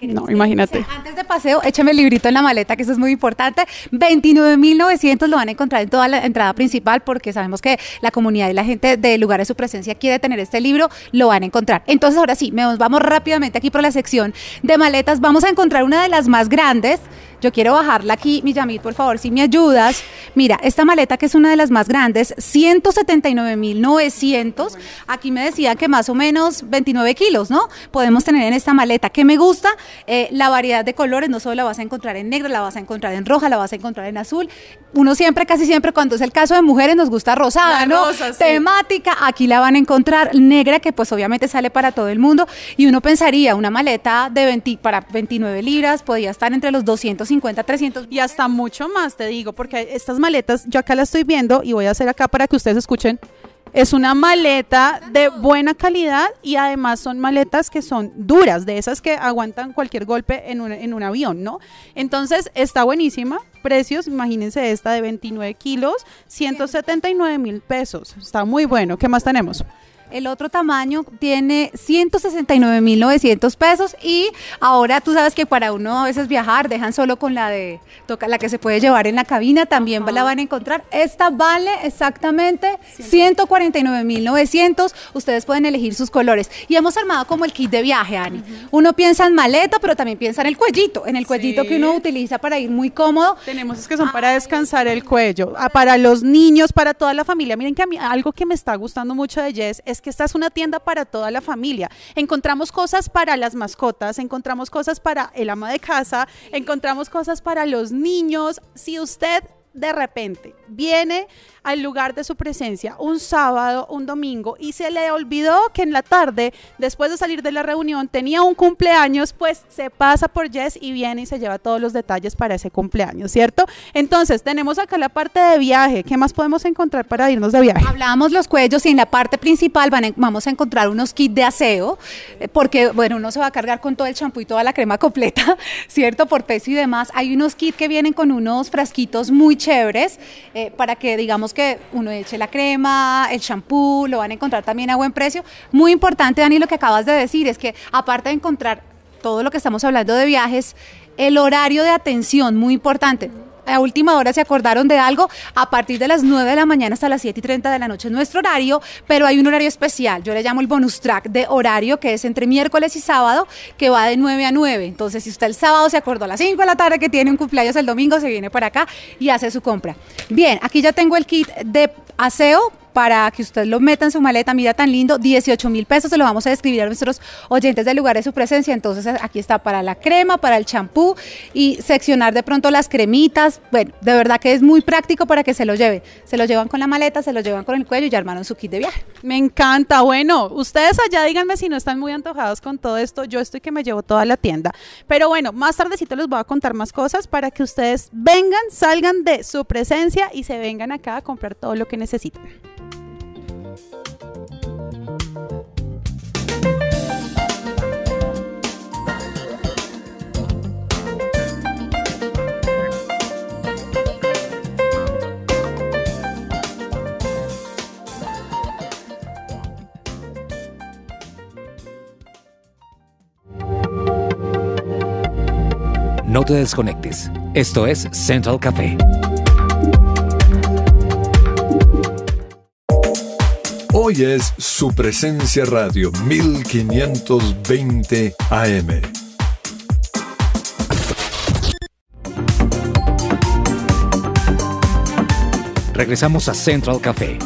No, imagínate. Antes de paseo, échame el librito en la maleta, que eso es muy importante. 29.900 lo van a encontrar en toda la entrada principal, porque sabemos que la comunidad y la gente de lugar de su presencia quiere tener este libro, lo van a encontrar. Entonces, ahora sí, nos vamos rápidamente aquí por la sección de maletas. Vamos a encontrar una de las más grandes. Yo quiero bajarla aquí, mi Yamit, por favor, si me ayudas. Mira, esta maleta que es una de las más grandes, 179.900. Aquí me decían que más o menos 29 kilos, ¿no? Podemos tener en esta maleta. que me gusta? Eh, la variedad de colores, no solo la vas a encontrar en negra, la vas a encontrar en roja, la vas a encontrar en azul. Uno siempre, casi siempre, cuando es el caso de mujeres, nos gusta rosada, La ¿no? rosa, sí. Temática, aquí la van a encontrar negra, que pues obviamente sale para todo el mundo. Y uno pensaría, una maleta de 20, para 29 libras podía estar entre los 250, 300. Y hasta mucho más, te digo, porque estas maletas, yo acá la estoy viendo y voy a hacer acá para que ustedes escuchen. Es una maleta de buena calidad y además son maletas que son duras, de esas que aguantan cualquier golpe en un, en un avión, ¿no? Entonces está buenísima. Precios, imagínense esta de 29 kilos, 179 mil pesos. Está muy bueno. ¿Qué más tenemos? El otro tamaño tiene 169.900 pesos y ahora tú sabes que para uno a veces viajar dejan solo con la de toca la que se puede llevar en la cabina, también la van a encontrar. Esta vale exactamente 149.900. Ustedes pueden elegir sus colores y hemos armado como el kit de viaje, Ani. Uno piensa en maleta, pero también piensa en el cuellito, en el cuellito Sí. que uno utiliza para ir muy cómodo. Tenemos es que son para descansar el cuello, ah, para los niños, para toda la familia. Miren que a mí algo que me está gustando mucho de Yes es que esta es una tienda para toda la familia. Encontramos cosas para las mascotas, encontramos cosas para el ama de casa, encontramos cosas para los niños. Si usted de repente viene al lugar de su presencia un sábado, un domingo y se le olvidó que en la tarde, después de salir de la reunión, tenía un cumpleaños, pues se pasa por Jess y viene y se lleva todos los detalles para ese cumpleaños, ¿cierto? Entonces, tenemos acá la parte de viaje. ¿Qué más podemos encontrar para irnos de viaje? Hablábamos los cuellos y en la parte principal van vamos a encontrar unos kits de aseo, eh, porque bueno, uno se va a cargar con todo el champú y toda la crema *laughs* completa, ¿cierto? Por peso y demás. Hay unos kits que vienen con unos frasquitos muy chéveres eh, para que digamos que uno eche la crema, el shampoo, lo van a encontrar también a buen precio. Muy importante, Dani, lo que acabas de decir es que aparte de encontrar todo lo que estamos hablando de viajes, el horario de atención, muy importante a última hora se acordaron de algo, a partir de las 9 de la mañana hasta las 7 y 30 de la noche es nuestro horario, pero hay un horario especial, yo le llamo el bonus track de horario, que es entre miércoles y sábado, que va de 9 a 9. Entonces, si usted el sábado se acordó a las 5 de la tarde que tiene un cumpleaños el domingo, se viene para acá y hace su compra. Bien, aquí ya tengo el kit de aseo para que usted lo meta en su maleta, mira tan lindo, 18 mil pesos, se lo vamos a describir a nuestros oyentes del lugar de su presencia, entonces aquí está para la crema, para el champú y seccionar de pronto las cremitas, bueno, de verdad que es muy práctico para que se lo lleven, se lo llevan con la maleta, se lo llevan con el cuello y ya armaron su kit de viaje. Me encanta, bueno, ustedes allá díganme si no están muy antojados con todo esto, yo estoy que me llevo toda la tienda, pero bueno, más tardecito les voy a contar más cosas para que ustedes vengan, salgan de su presencia y se vengan acá a comprar todo lo que necesitan. No te desconectes. Esto es Central Café. Hoy es su presencia radio 1520 AM. Regresamos a Central Café.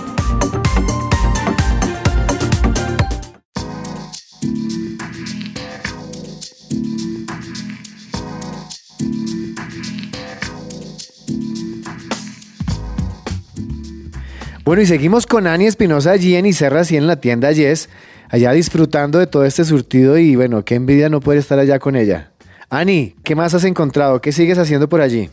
Bueno, y seguimos con Ani Espinosa allí en Icerra, así en la tienda Yes, allá disfrutando de todo este surtido y bueno, qué envidia no poder estar allá con ella. Ani, ¿qué más has encontrado? ¿Qué sigues haciendo por allí?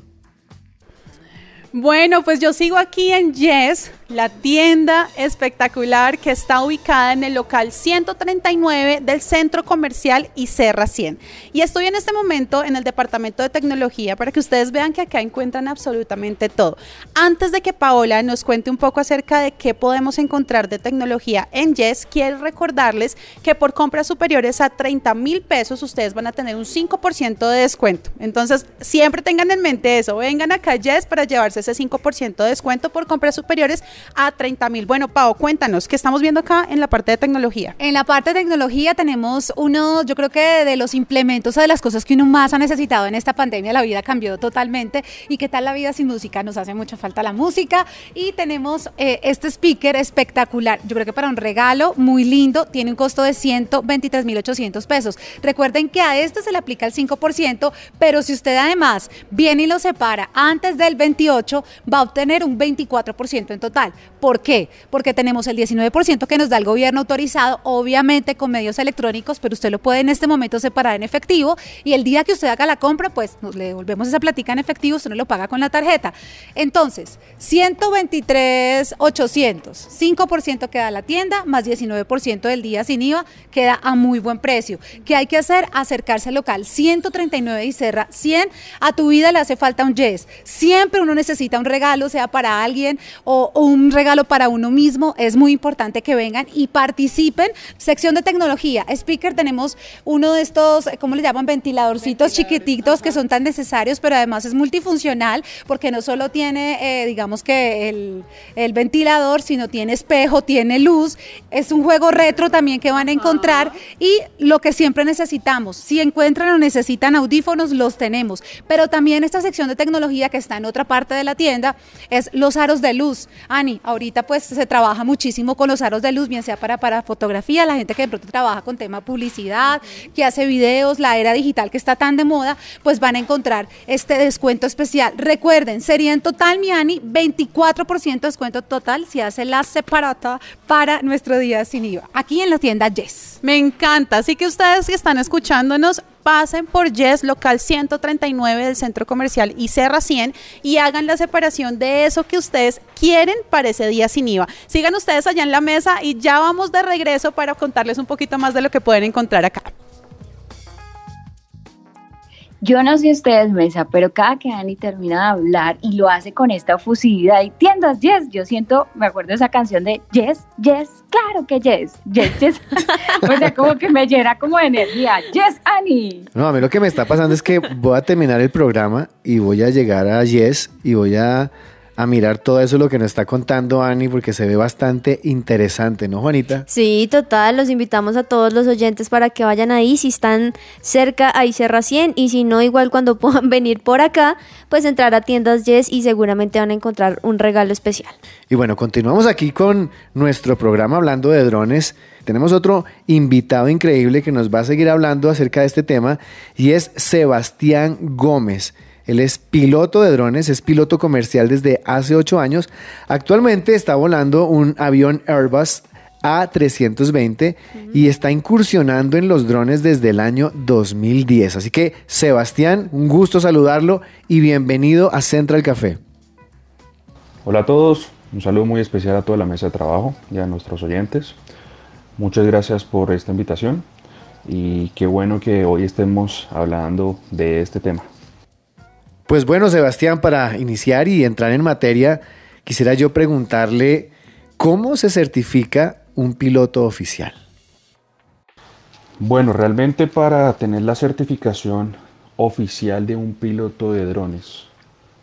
Bueno, pues yo sigo aquí en Yes, la tienda espectacular que está ubicada en el local 139 del Centro Comercial y Serra 100. Y estoy en este momento en el departamento de tecnología para que ustedes vean que acá encuentran absolutamente todo. Antes de que Paola nos cuente un poco acerca de qué podemos encontrar de tecnología en Yes, quiero recordarles que por compras superiores a 30 mil pesos ustedes van a tener un 5% de descuento. Entonces, siempre tengan en mente eso. Vengan acá a Yes para llevarse ese 5% de descuento por compras superiores a 30 mil. Bueno, Pau, cuéntanos, ¿qué estamos viendo acá en la parte de tecnología? En la parte de tecnología tenemos uno, yo creo que de los implementos o de las cosas que uno más ha necesitado en esta pandemia, la vida cambió totalmente. ¿Y qué tal la vida sin música? Nos hace mucha falta la música. Y tenemos eh, este speaker espectacular, yo creo que para un regalo muy lindo, tiene un costo de 123 mil 800 pesos. Recuerden que a este se le aplica el 5%, pero si usted además viene y lo separa antes del 28, va a obtener un 24% en total. ¿Por qué? Porque tenemos el 19% que nos da el gobierno autorizado, obviamente con medios electrónicos, pero usted lo puede en este momento separar en efectivo y el día que usted haga la compra, pues nos le devolvemos esa platica en efectivo, usted no lo paga con la tarjeta. Entonces, 123, 800, 5% queda la tienda, más 19% del día sin IVA, queda a muy buen precio. ¿Qué hay que hacer? Acercarse al local 139 y cerra 100. A tu vida le hace falta un yes. Siempre uno necesita un regalo, sea para alguien o, o un regalo para uno mismo. Es muy importante que vengan y participen. Sección de tecnología. Speaker, tenemos uno de estos, ¿cómo le llaman? Ventiladorcitos chiquititos que son tan necesarios, pero además es multifuncional porque no solo tiene, eh, digamos que el, el ventilador, sino tiene espejo, tiene luz. Es un juego retro también que van a encontrar y lo que siempre necesitamos. Si encuentran o necesitan audífonos, los tenemos. Pero también esta sección de tecnología que está en otra parte de la tienda es los aros de luz. Ahorita pues se trabaja muchísimo con los aros de luz, bien sea para, para fotografía, la gente que de pronto trabaja con tema publicidad, que hace videos, la era digital que está tan de moda, pues van a encontrar este descuento especial. Recuerden, sería en total, mi Ani, 24% de descuento total si hace la separata para nuestro día sin IVA, aquí en la tienda Yes. Me encanta, así que ustedes que están escuchándonos, pasen por Yes local 139 del centro comercial y Serra 100 y hagan la separación de eso que ustedes quieren para ese día sin IVA. Sigan ustedes allá en la mesa y ya vamos de regreso para contarles un poquito más de lo que pueden encontrar acá. Yo no sé ustedes, Mesa, pero cada que Dani termina de hablar y lo hace con esta fusividad y tiendas, yes, yo siento, me acuerdo esa canción de yes, yes, claro que yes, yes, yes. *laughs* o sea, como que me llena como de energía. Yes, Annie. No, a mí lo que me está pasando es que voy a terminar el programa y voy a llegar a Yes y voy a a mirar todo eso lo que nos está contando Ani porque se ve bastante interesante, ¿no, Juanita? Sí, total, los invitamos a todos los oyentes para que vayan ahí, si están cerca, ahí Serra 100 y si no, igual cuando *laughs* puedan venir por acá, pues entrar a tiendas Yes y seguramente van a encontrar un regalo especial. Y bueno, continuamos aquí con nuestro programa hablando de drones. Tenemos otro invitado increíble que nos va a seguir hablando acerca de este tema y es Sebastián Gómez. Él es piloto de drones, es piloto comercial desde hace ocho años. Actualmente está volando un avión Airbus A320 y está incursionando en los drones desde el año 2010. Así que, Sebastián, un gusto saludarlo y bienvenido a Central Café. Hola a todos, un saludo muy especial a toda la mesa de trabajo y a nuestros oyentes. Muchas gracias por esta invitación y qué bueno que hoy estemos hablando de este tema. Pues bueno, Sebastián, para iniciar y entrar en materia, quisiera yo preguntarle, ¿cómo se certifica un piloto oficial? Bueno, realmente para tener la certificación oficial de un piloto de drones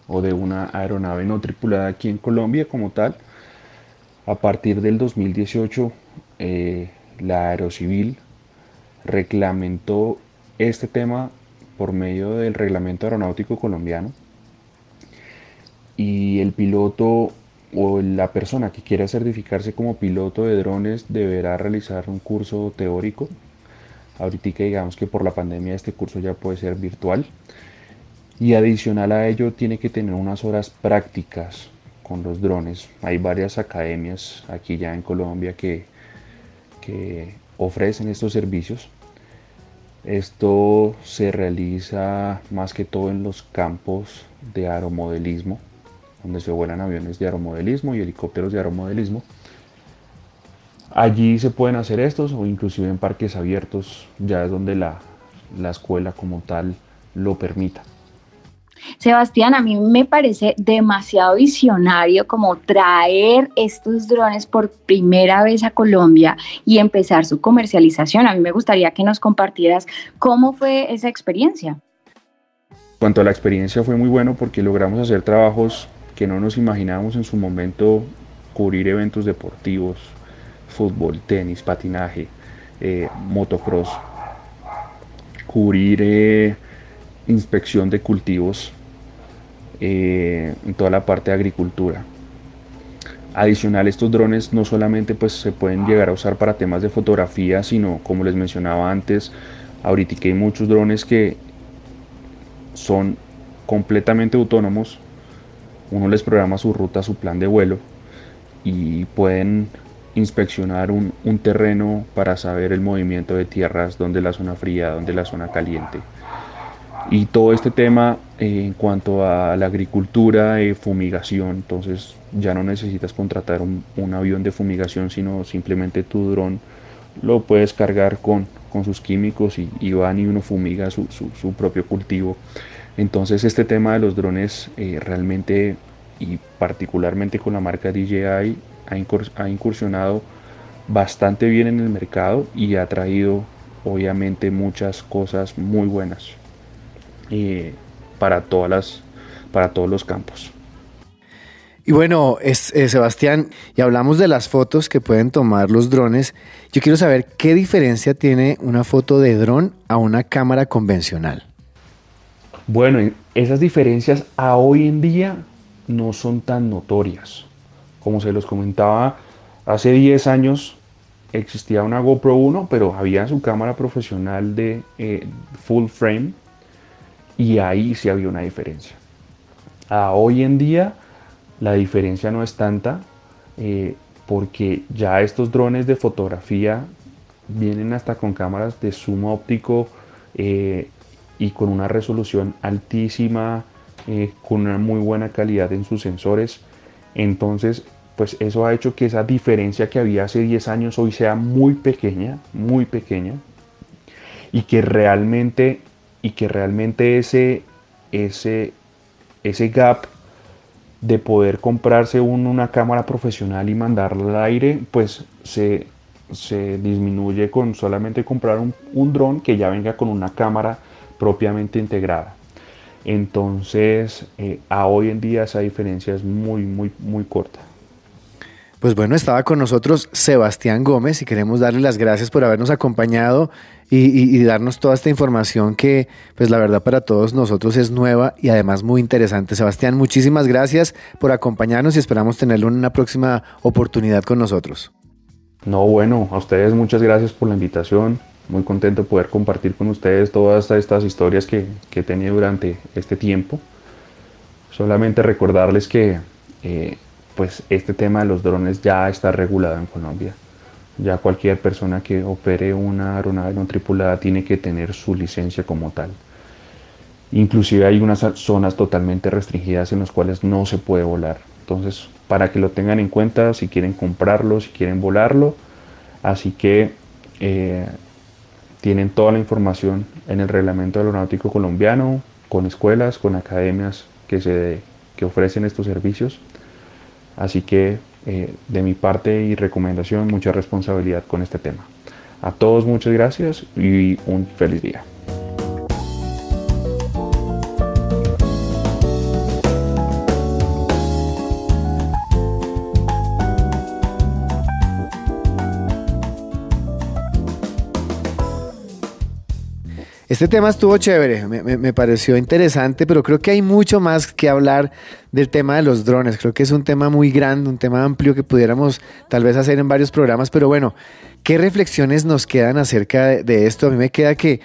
o de una aeronave no tripulada aquí en Colombia como tal, a partir del 2018 eh, la Aerocivil reglamentó este tema por medio del reglamento aeronáutico colombiano y el piloto o la persona que quiera certificarse como piloto de drones deberá realizar un curso teórico. Ahorita digamos que por la pandemia este curso ya puede ser virtual. Y adicional a ello tiene que tener unas horas prácticas con los drones. Hay varias academias aquí ya en Colombia que, que ofrecen estos servicios. Esto se realiza más que todo en los campos de aeromodelismo, donde se vuelan aviones de aeromodelismo y helicópteros de aeromodelismo. Allí se pueden hacer estos o inclusive en parques abiertos, ya es donde la, la escuela como tal lo permita. Sebastián, a mí me parece demasiado visionario como traer estos drones por primera vez a Colombia y empezar su comercialización. A mí me gustaría que nos compartieras cómo fue esa experiencia. Cuanto a la experiencia fue muy bueno porque logramos hacer trabajos que no nos imaginábamos en su momento, cubrir eventos deportivos, fútbol, tenis, patinaje, eh, motocross, cubrir... Eh, inspección de cultivos eh, en toda la parte de agricultura. Adicional, estos drones no solamente pues, se pueden llegar a usar para temas de fotografía, sino como les mencionaba antes, ahorita hay muchos drones que son completamente autónomos. Uno les programa su ruta, su plan de vuelo y pueden inspeccionar un, un terreno para saber el movimiento de tierras, donde la zona fría, donde la zona caliente. Y todo este tema eh, en cuanto a la agricultura, y fumigación, entonces ya no necesitas contratar un, avión de fumigación, sino simplemente tu dron lo puedes cargar con, con sus químicos y, y, van y uno fumiga su, su, propio cultivo. Entonces este tema de los drones eh, realmente y particularmente con la marca DJI ha incursionado bastante bien en el mercado y ha traído obviamente muchas cosas muy buenas para, todas las, para todos los campos. Y bueno, es, eh, Sebastián, y hablamos de las fotos que pueden tomar los drones. Yo quiero saber qué diferencia tiene una foto de dron a una cámara convencional. Bueno, esas diferencias a hoy en día no son tan notorias. Como se los comentaba, hace 10 años existía una GoPro 1, pero había su cámara profesional de eh, full frame y ahí sí había una diferencia. A hoy en día la diferencia no es tanta eh, porque ya estos drones de fotografía vienen hasta con cámaras de zoom óptico eh, y con una resolución altísima, eh, con una muy buena calidad en sus sensores. Entonces, pues eso ha hecho que esa diferencia que había hace 10 años hoy sea muy pequeña, muy pequeña, y que realmente y que realmente ese, ese, ese gap de poder comprarse una cámara profesional y mandarla al aire, pues se, se disminuye con solamente comprar un, un dron que ya venga con una cámara propiamente integrada. Entonces, eh, a hoy en día esa diferencia es muy, muy, muy corta. Pues bueno, estaba con nosotros Sebastián Gómez y queremos darle las gracias por habernos acompañado y, darnos toda esta información que, pues la verdad para todos nosotros es nueva y además muy interesante. Sebastián, muchísimas gracias por acompañarnos y esperamos tenerlo en una próxima oportunidad con nosotros. No, bueno, a ustedes muchas gracias por la invitación. Muy contento de poder compartir con ustedes todas estas historias que, que he tenido durante este tiempo. Solamente recordarles que eh, pues este tema de los drones ya está regulado en Colombia. Ya cualquier persona que opere una aeronave no tripulada tiene que tener su licencia como tal. Inclusive hay unas zonas totalmente restringidas en las cuales no se puede volar. Entonces, para que lo tengan en cuenta, si quieren comprarlo, si quieren volarlo. Así que eh, tienen toda la información en el reglamento aeronáutico colombiano, con escuelas, con academias que, se, que ofrecen estos servicios. Así que eh, de mi parte y recomendación, mucha responsabilidad con este tema. A todos muchas gracias y un feliz día. Este tema estuvo chévere, me, pareció interesante, pero creo que hay mucho más que hablar del tema de los drones. Creo que es un tema muy grande, un tema amplio que pudiéramos tal vez hacer en varios programas, pero bueno, ¿qué reflexiones nos quedan acerca de, esto? A mí me queda que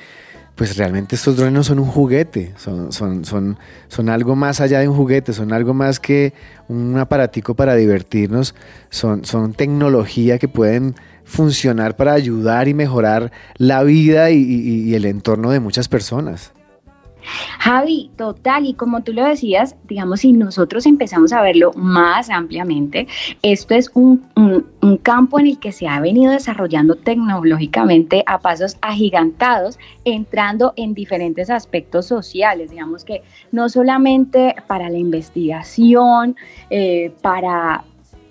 pues realmente estos drones no son un juguete, son, son, son, son algo más allá de un juguete, son algo más que un aparatico para divertirnos, son tecnología que pueden funcionar para ayudar y mejorar la vida y, el entorno de muchas personas. Javi, total, y como tú lo decías, digamos, si nosotros empezamos a verlo más ampliamente, esto es un, un, campo en el que se ha venido desarrollando tecnológicamente a pasos agigantados, entrando en diferentes aspectos sociales, digamos que no solamente para la investigación, eh, para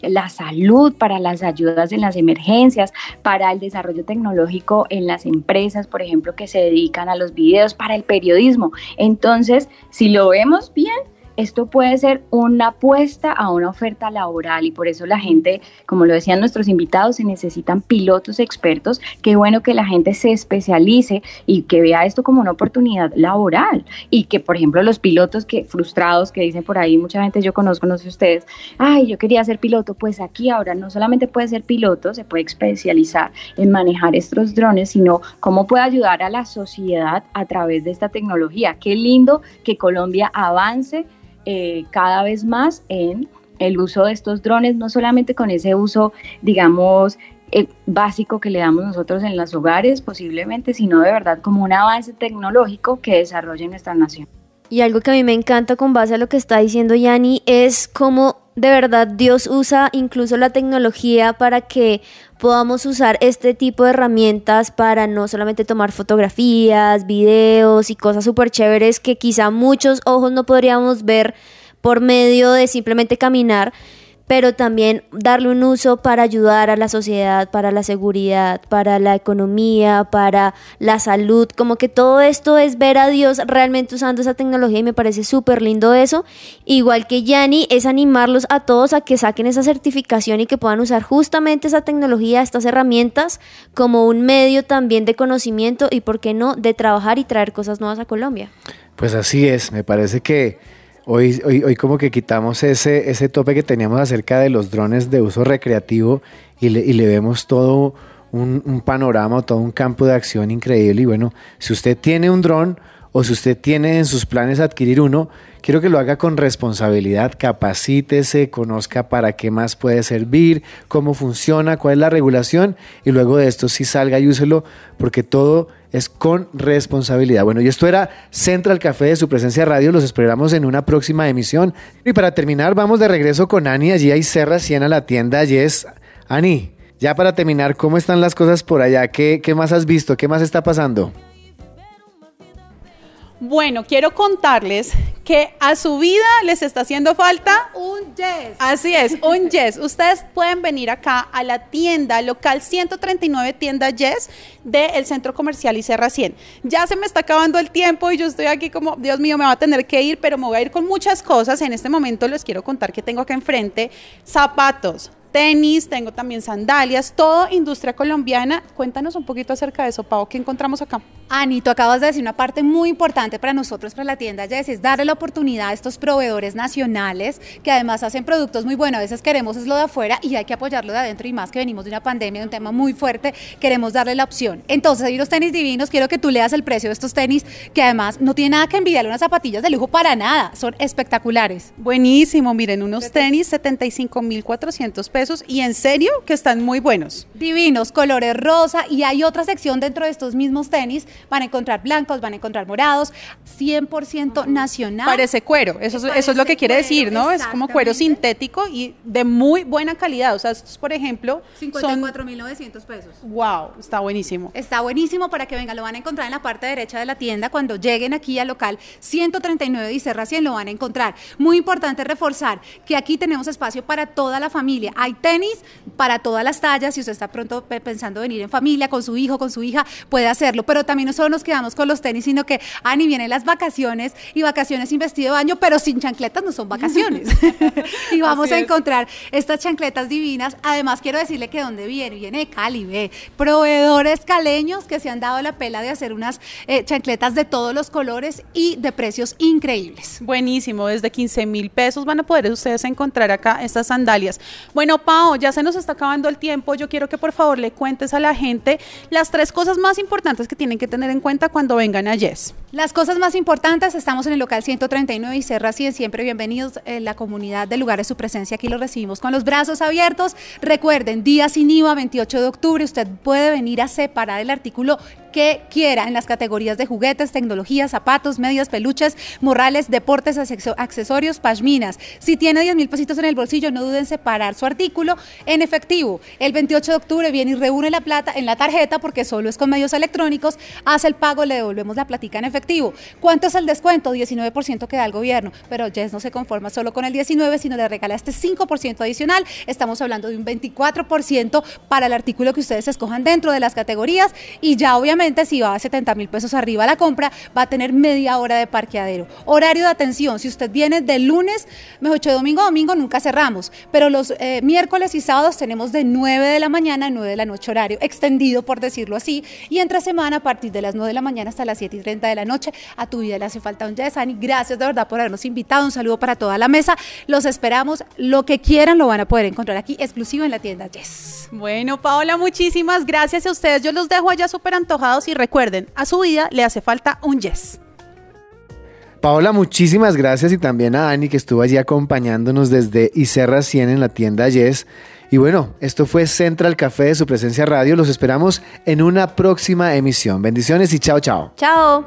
la salud, para las ayudas en las emergencias, para el desarrollo tecnológico en las empresas, por ejemplo, que se dedican a los videos, para el periodismo. Entonces, si lo vemos bien, esto puede ser una apuesta a una oferta laboral y por eso la gente, como lo decían nuestros invitados, se necesitan pilotos expertos. Qué bueno que la gente se especialice y que vea esto como una oportunidad laboral y que, por ejemplo, los pilotos que frustrados que dicen por ahí, mucha gente yo conozco, no sé ustedes, ay, yo quería ser piloto, pues aquí ahora no solamente puede ser piloto, se puede especializar en manejar estos drones, sino cómo puede ayudar a la sociedad a través de esta tecnología. Qué lindo que Colombia avance eh, cada vez más en el uso de estos drones, no solamente con ese uso, digamos, eh, básico que le damos nosotros en los hogares posiblemente, sino de verdad como un avance tecnológico que desarrolla nuestra nación. Y algo que a mí me encanta con base a lo que está diciendo Yanni es cómo de verdad Dios usa incluso la tecnología para que podamos usar este tipo de herramientas para no solamente tomar fotografías, videos y cosas súper chéveres que quizá muchos ojos no podríamos ver por medio de simplemente caminar, pero también darle un uso para ayudar a la sociedad, para la seguridad, para la economía, para la salud, como que todo esto es ver a Dios realmente usando esa tecnología y me parece súper lindo eso. Igual que Yanni, es animarlos a todos a que saquen esa certificación y que puedan usar justamente esa tecnología, estas herramientas, como un medio también de conocimiento y, ¿por qué no?, de trabajar y traer cosas nuevas a Colombia. Pues así es, me parece que Hoy, hoy, hoy, como que quitamos ese, ese tope que teníamos acerca de los drones de uso recreativo y le, y le vemos todo un, un, panorama, todo un campo de acción increíble. Y bueno, si usted tiene un dron o si usted tiene en sus planes adquirir uno, quiero que lo haga con responsabilidad, capacítese, conozca para qué más puede servir, cómo funciona, cuál es la regulación y luego de esto sí salga y úselo porque todo es con responsabilidad. Bueno, y esto era Central Café de su presencia radio. Los esperamos en una próxima emisión. Y para terminar, vamos de regreso con Ani. Allí hay Serra 100 a la tienda. Yes. Ani, ya para terminar, ¿cómo están las cosas por allá? ¿Qué, ¿Qué más has visto? ¿Qué más está pasando? Bueno, quiero contarles que a su vida les está haciendo falta Un yes. Así es, un *laughs* Yes. Ustedes pueden venir acá a la tienda local 139 tienda Yes del Centro Comercial Icerra 100. Ya se me está acabando el tiempo y yo estoy aquí como, Dios mío, me va a tener que ir, pero me voy a ir con muchas cosas. En este momento les quiero contar que tengo acá enfrente zapatos, tenis, tengo también sandalias, todo industria colombiana. Cuéntanos un poquito acerca de eso, Pau, ¿qué encontramos acá? Ani, tú acabas de decir una parte muy importante para nosotros, para la tienda Yes, es darle la oportunidad a estos proveedores nacionales que además hacen productos muy buenos. A veces queremos es lo de afuera y hay que apoyarlo de adentro y más que venimos de una pandemia, de un tema muy fuerte, queremos darle la opción. Entonces, hay unos tenis divinos, quiero que tú leas el precio de estos tenis que además no tiene nada que envidiarle unas zapatillas de lujo para nada, son espectaculares. Buenísimo, miren, unos tenis 75.400 pesos y en serio que están muy buenos. Divinos, colores rosa y hay otra sección dentro de estos mismos tenis, van a encontrar blancos, van a encontrar morados, 100% nacional. Parece cuero, eso, es- eso es lo que quiere cuero, decir, ¿no? Es como cuero sintético y de muy buena calidad. O sea, estos, por ejemplo, son... 54.900 pesos. Wow, está buenísimo. Está buenísimo para que vengan, lo van a encontrar en la parte derecha de la tienda. Cuando lleguen aquí al local 139 de Icerra 100 lo van a encontrar. Muy importante reforzar que aquí tenemos espacio para toda la familia. Hay tenis para todas las tallas. Si usted está pronto pe- pensando venir en familia con su hijo, con su hija, puede hacerlo. Pero también no solo nos quedamos con los tenis, sino que, Ani, vienen las vacaciones y vacaciones sin vestido de baño, pero sin chancletas no son vacaciones. *laughs* *laughs* y vamos a encontrar estas chancletas divinas. Además, quiero decirle que dónde viene, viene de Cali, ve. Proveedores caleños que se han dado la pela de hacer unas eh, chancletas de todos los colores y de precios increíbles. Buenísimo, desde 15 mil pesos van a poder ustedes encontrar acá estas sandalias. Bueno, Pau, ya se nos está acabando el tiempo. Yo quiero que por favor le cuentes a la gente las tres cosas más importantes que tienen que tener en cuenta cuando vengan a Yes. Las cosas más importantes, estamos en el local 139 y Serra 100, siempre bienvenidos en la comunidad de lugares su presencia, aquí los recibimos con los brazos abiertos. Recuerden, día sin IVA, 28 de octubre, usted puede venir a separar el artículo que quiera en las categorías de juguetes, tecnología, zapatos, medias, peluches, morrales, deportes, acceso- accesorios, pashminas. Si tiene 10 mil pesitos en el bolsillo, no duden en separar su artículo en efectivo. El 28 de octubre viene y reúne la plata en la tarjeta porque solo es con medios electrónicos, hace el pago, le devolvemos la platica en efectivo. ¿Cuánto es el descuento? 19% que da el gobierno, pero Jess no se conforma solo con el 19, sino le regala este 5% adicional. Estamos hablando de un 24% para el artículo que ustedes escojan dentro de las categorías y ya obviamente si va a 70 mil pesos arriba la compra, va a tener media hora de parqueadero. Horario de atención, si usted viene de lunes, mejor dicho, de domingo a domingo nunca cerramos, pero los eh, miércoles y sábados tenemos de 9 de la mañana a 9 de la noche horario extendido, por decirlo así, y entre semana a partir de las 9 de la mañana hasta las 7 y 30 de la noche. A tu vida le hace falta un yes, Ani. Gracias de verdad por habernos invitado. Un saludo para toda la mesa. Los esperamos. Lo que quieran lo van a poder encontrar aquí, exclusivo en la tienda Yes. Bueno, Paola, muchísimas gracias a ustedes. Yo los dejo allá súper antojados y recuerden, a su vida le hace falta un Yes. Paola, muchísimas gracias y también a Ani que estuvo allí acompañándonos desde Icerra 100 en la tienda Yes. Y bueno, esto fue Central Café de su presencia radio. Los esperamos en una próxima emisión. Bendiciones y chao, chao. Chao.